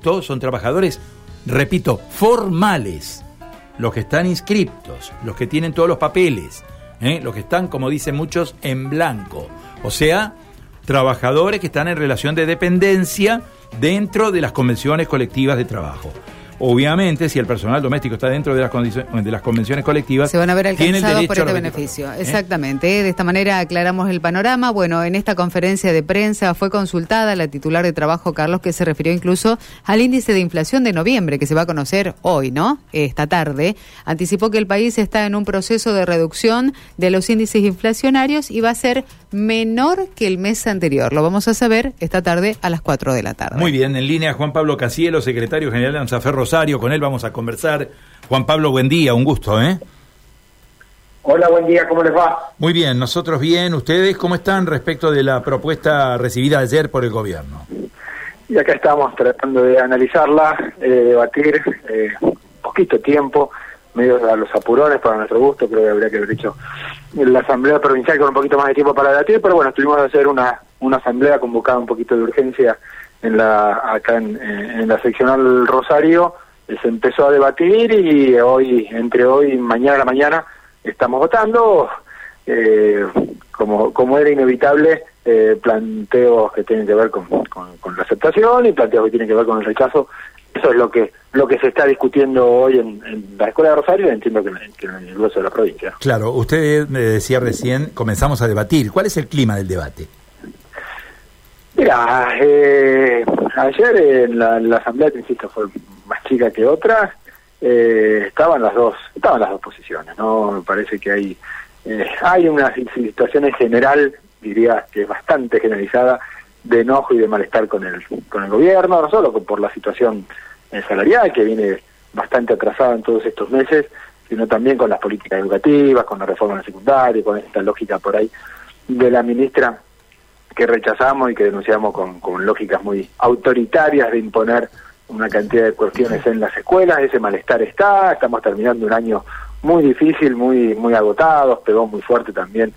resto son trabajadores, repito, formales. Los que están inscriptos, los que tienen todos los papeles, ¿eh? los que están, como dicen muchos, en blanco. O sea, trabajadores que están en relación de dependencia dentro de las convenciones colectivas de trabajo. Obviamente, si el personal doméstico está dentro de las, de las convenciones colectivas, se van a ver alcanzados por este beneficio. ¿Eh? Exactamente. De esta manera aclaramos el panorama. Bueno, en esta conferencia de prensa fue consultada la titular de trabajo, Carlos, que se refirió incluso al índice de inflación de noviembre, que se va a conocer hoy, ¿no? Esta tarde. Anticipó que el país está en un proceso de reducción de los índices inflacionarios y va a ser menor que el mes anterior. Lo vamos a saber esta tarde a las 4 de la tarde. Muy bien, en línea Juan Pablo Casielo, secretario general de ANSAFER Rosario. Con él vamos a conversar. Juan Pablo, buen día, un gusto, ¿eh? Hola, buen día, ¿cómo les va? Muy bien, nosotros bien. ¿Ustedes cómo están respecto de la propuesta recibida ayer por el gobierno? Y acá estamos tratando de analizarla, eh, debatir, eh, poquito tiempo medio a los apurones para nuestro gusto, creo que habría que haber hecho la asamblea provincial con un poquito más de tiempo para debatir, pero bueno, tuvimos que hacer una, una asamblea convocada un poquito de urgencia en la acá en, la seccional Rosario, se empezó a debatir y hoy, entre hoy y mañana a la mañana, estamos votando, eh, como, como era inevitable, eh, planteos que tienen que ver con, con, la aceptación y planteos que tienen que ver con el rechazo eso es lo que lo que se está discutiendo hoy en, la Escuela de Rosario y entiendo que, en el grueso de la provincia. Claro, usted me decía recién, comenzamos a debatir. ¿Cuál es el clima del debate? Mira, eh, ayer en la, asamblea, que insisto, fue que otra, eh, estaban las dos, estaban las dos posiciones, ¿no? Me parece que hay, eh, hay una situación en general, diría que es bastante generalizada, de enojo y de malestar con el, con el gobierno, no solo por la situación eh, salarial que viene bastante atrasada en todos estos meses, sino también con las políticas educativas, con la reforma de secundaria, con esta lógica por ahí de la ministra que rechazamos y que denunciamos con lógicas muy autoritarias de imponer una cantidad de cuestiones en las escuelas, ese malestar está, estamos terminando un año muy difícil, muy muy agotados, pegó muy fuerte también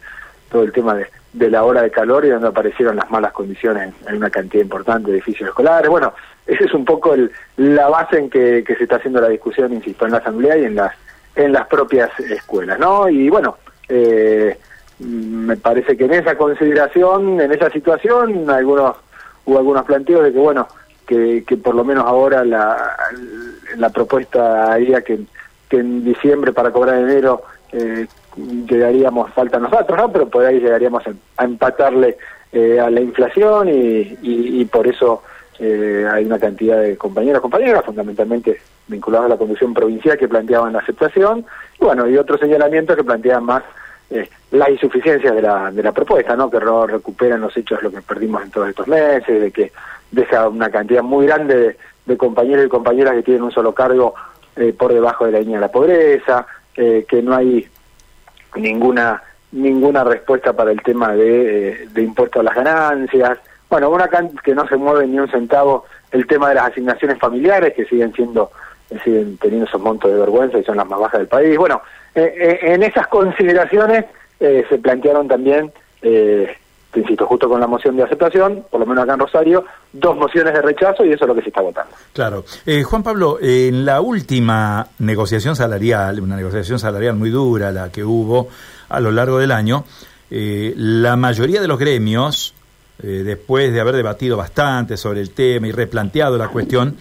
todo el tema de, de la hora de calor y donde aparecieron las malas condiciones en una cantidad importante de edificios escolares. Bueno, esa es un poco el, la base en que, se está haciendo la discusión, insisto, en la asamblea y en las en las propias escuelas, ¿no? Y bueno, eh, me parece que en esa consideración, en esa situación, algunos hubo algunos planteos de que bueno, que, que por lo menos ahora la, la propuesta haría que, en diciembre para cobrar enero eh, llegaríamos, falta nosotros, ¿no? Pero por ahí llegaríamos a, empatarle eh, a la inflación y, y, por eso eh, hay una cantidad de compañeros, compañeras, fundamentalmente vinculados a la conducción provincial que planteaban la aceptación, y bueno, y otros señalamientos que plantean más eh, las insuficiencias de la, de la propuesta, ¿no? Que no recuperan los hechos lo que perdimos en todos estos meses, de que deja una cantidad muy grande de, compañeros y compañeras que tienen un solo cargo eh, por debajo de la línea de la pobreza, eh, que no hay ninguna ninguna respuesta para el tema de, eh, de impuesto a las ganancias. Bueno, una que no se mueve ni un centavo el tema de las asignaciones familiares que siguen siendo siguen teniendo esos montos de vergüenza y son las más bajas del país. Bueno, eh, eh, en esas consideraciones se plantearon también te insisto, justo con la moción de aceptación, por lo menos acá en Rosario, dos mociones de rechazo y eso es lo que se está votando. Claro. Eh, Juan Pablo, en la última negociación salarial, una negociación salarial muy dura, la que hubo a lo largo del año, eh, la mayoría de los gremios, eh, después de haber debatido bastante sobre el tema y replanteado la cuestión,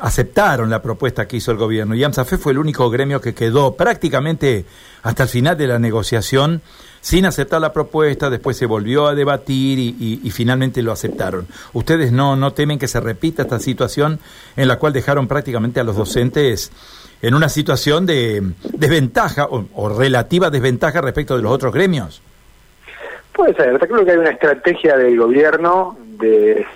aceptaron la propuesta que hizo el gobierno y AMSAFE fue el único gremio que quedó prácticamente hasta el final de la negociación sin aceptar la propuesta, después se volvió a debatir y, finalmente lo aceptaron. ¿Ustedes no, no temen que se repita esta situación en la cual dejaron prácticamente a los docentes en una situación de desventaja o, relativa desventaja respecto de los otros gremios? Puede ser, creo que hay una estrategia del gobierno de,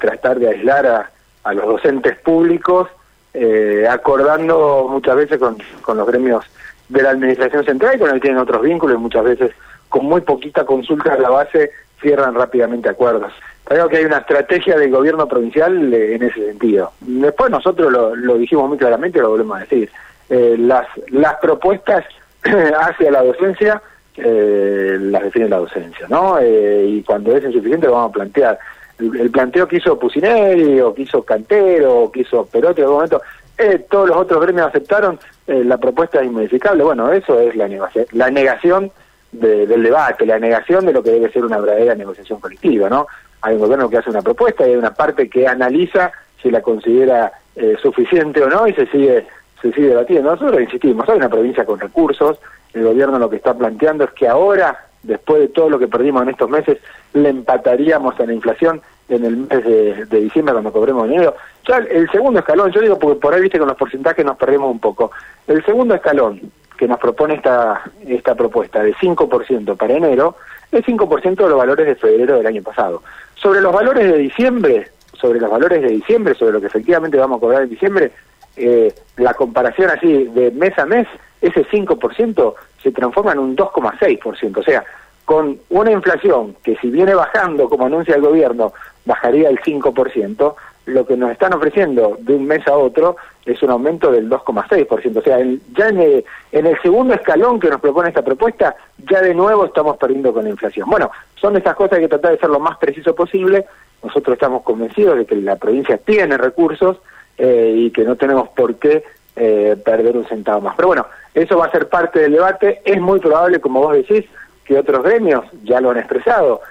tratar de aislar a, los docentes públicos, eh, acordando muchas veces con, con los gremios de la administración central y con el que tienen otros vínculos, muchas veces con muy poquita consulta a la base cierran rápidamente acuerdos. Creo que hay una estrategia del gobierno provincial eh, en ese sentido. Después nosotros lo, dijimos muy claramente y lo volvemos a decir. Eh, las, las propuestas hacia la docencia eh, las define la docencia, ¿no? y cuando es insuficiente lo vamos a plantear. El, planteo que hizo Pusineri, o que hizo Cantero, o que hizo Perotti en algún momento, eh, todos los otros gremios aceptaron, eh, la propuesta es inmodificable. Bueno, eso es la, negación, la negación del debate, la negación de lo que debe ser una verdadera negociación colectiva, ¿no? Hay un gobierno que hace una propuesta y hay una parte que analiza si la considera eh, suficiente o no y se sigue se sigue debatiendo. Nosotros insistimos, hay una provincia con recursos, el gobierno lo que está planteando es que ahora, después de todo lo que perdimos en estos meses, le empataríamos a la inflación en el mes de, diciembre cuando cobremos dinero. Ya el segundo escalón, yo digo porque por ahí viste con los porcentajes nos perdemos un poco. El segundo escalón que nos propone esta, esta propuesta de 5% para enero es 5% de los valores de febrero del año pasado. Sobre los valores de diciembre, sobre los valores de diciembre, sobre lo que efectivamente vamos a cobrar en diciembre, eh, la comparación así de mes a mes, ese 5% se transforma en un 2,6%. O sea, con una inflación que si viene bajando, como anuncia el gobierno, bajaría el 5%, lo que nos están ofreciendo de un mes a otro es un aumento del 2,6%. O sea, ya en el, en el, segundo escalón que nos propone esta propuesta, ya de nuevo estamos perdiendo con la inflación. Bueno, son estas cosas que tratar de ser lo más preciso posible. Nosotros estamos convencidos de que la provincia tiene recursos eh, y que no tenemos por qué eh, perder un centavo más. Pero bueno, eso va a ser parte del debate. Es muy probable, como vos decís, que otros gremios ya lo han expresado,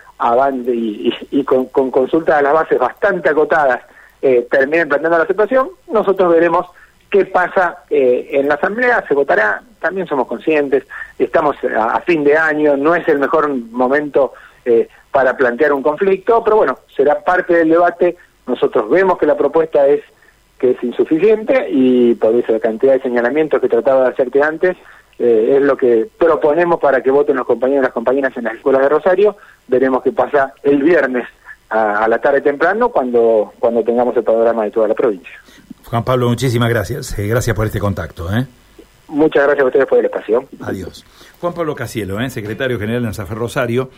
y, y, con, con consultas a las bases bastante acotadas eh, terminen planteando la situación, nosotros veremos qué pasa eh, en la Asamblea, se votará, también somos conscientes, estamos a, fin de año, no es el mejor momento eh, para plantear un conflicto, pero bueno, será parte del debate, nosotros vemos que la propuesta es que es insuficiente y por eso la cantidad de señalamientos que trataba de hacerte antes eh, es lo que proponemos para que voten los compañeros y las compañeras en las escuelas de Rosario. Veremos qué pasa el viernes a, la tarde temprano cuando, cuando tengamos el panorama de toda la provincia. Juan Pablo, muchísimas gracias. Eh, gracias por este contacto. ¿eh? Muchas gracias a ustedes por el espacio. Adiós. Juan Pablo Casielo, secretario general de Anzafer Rosario.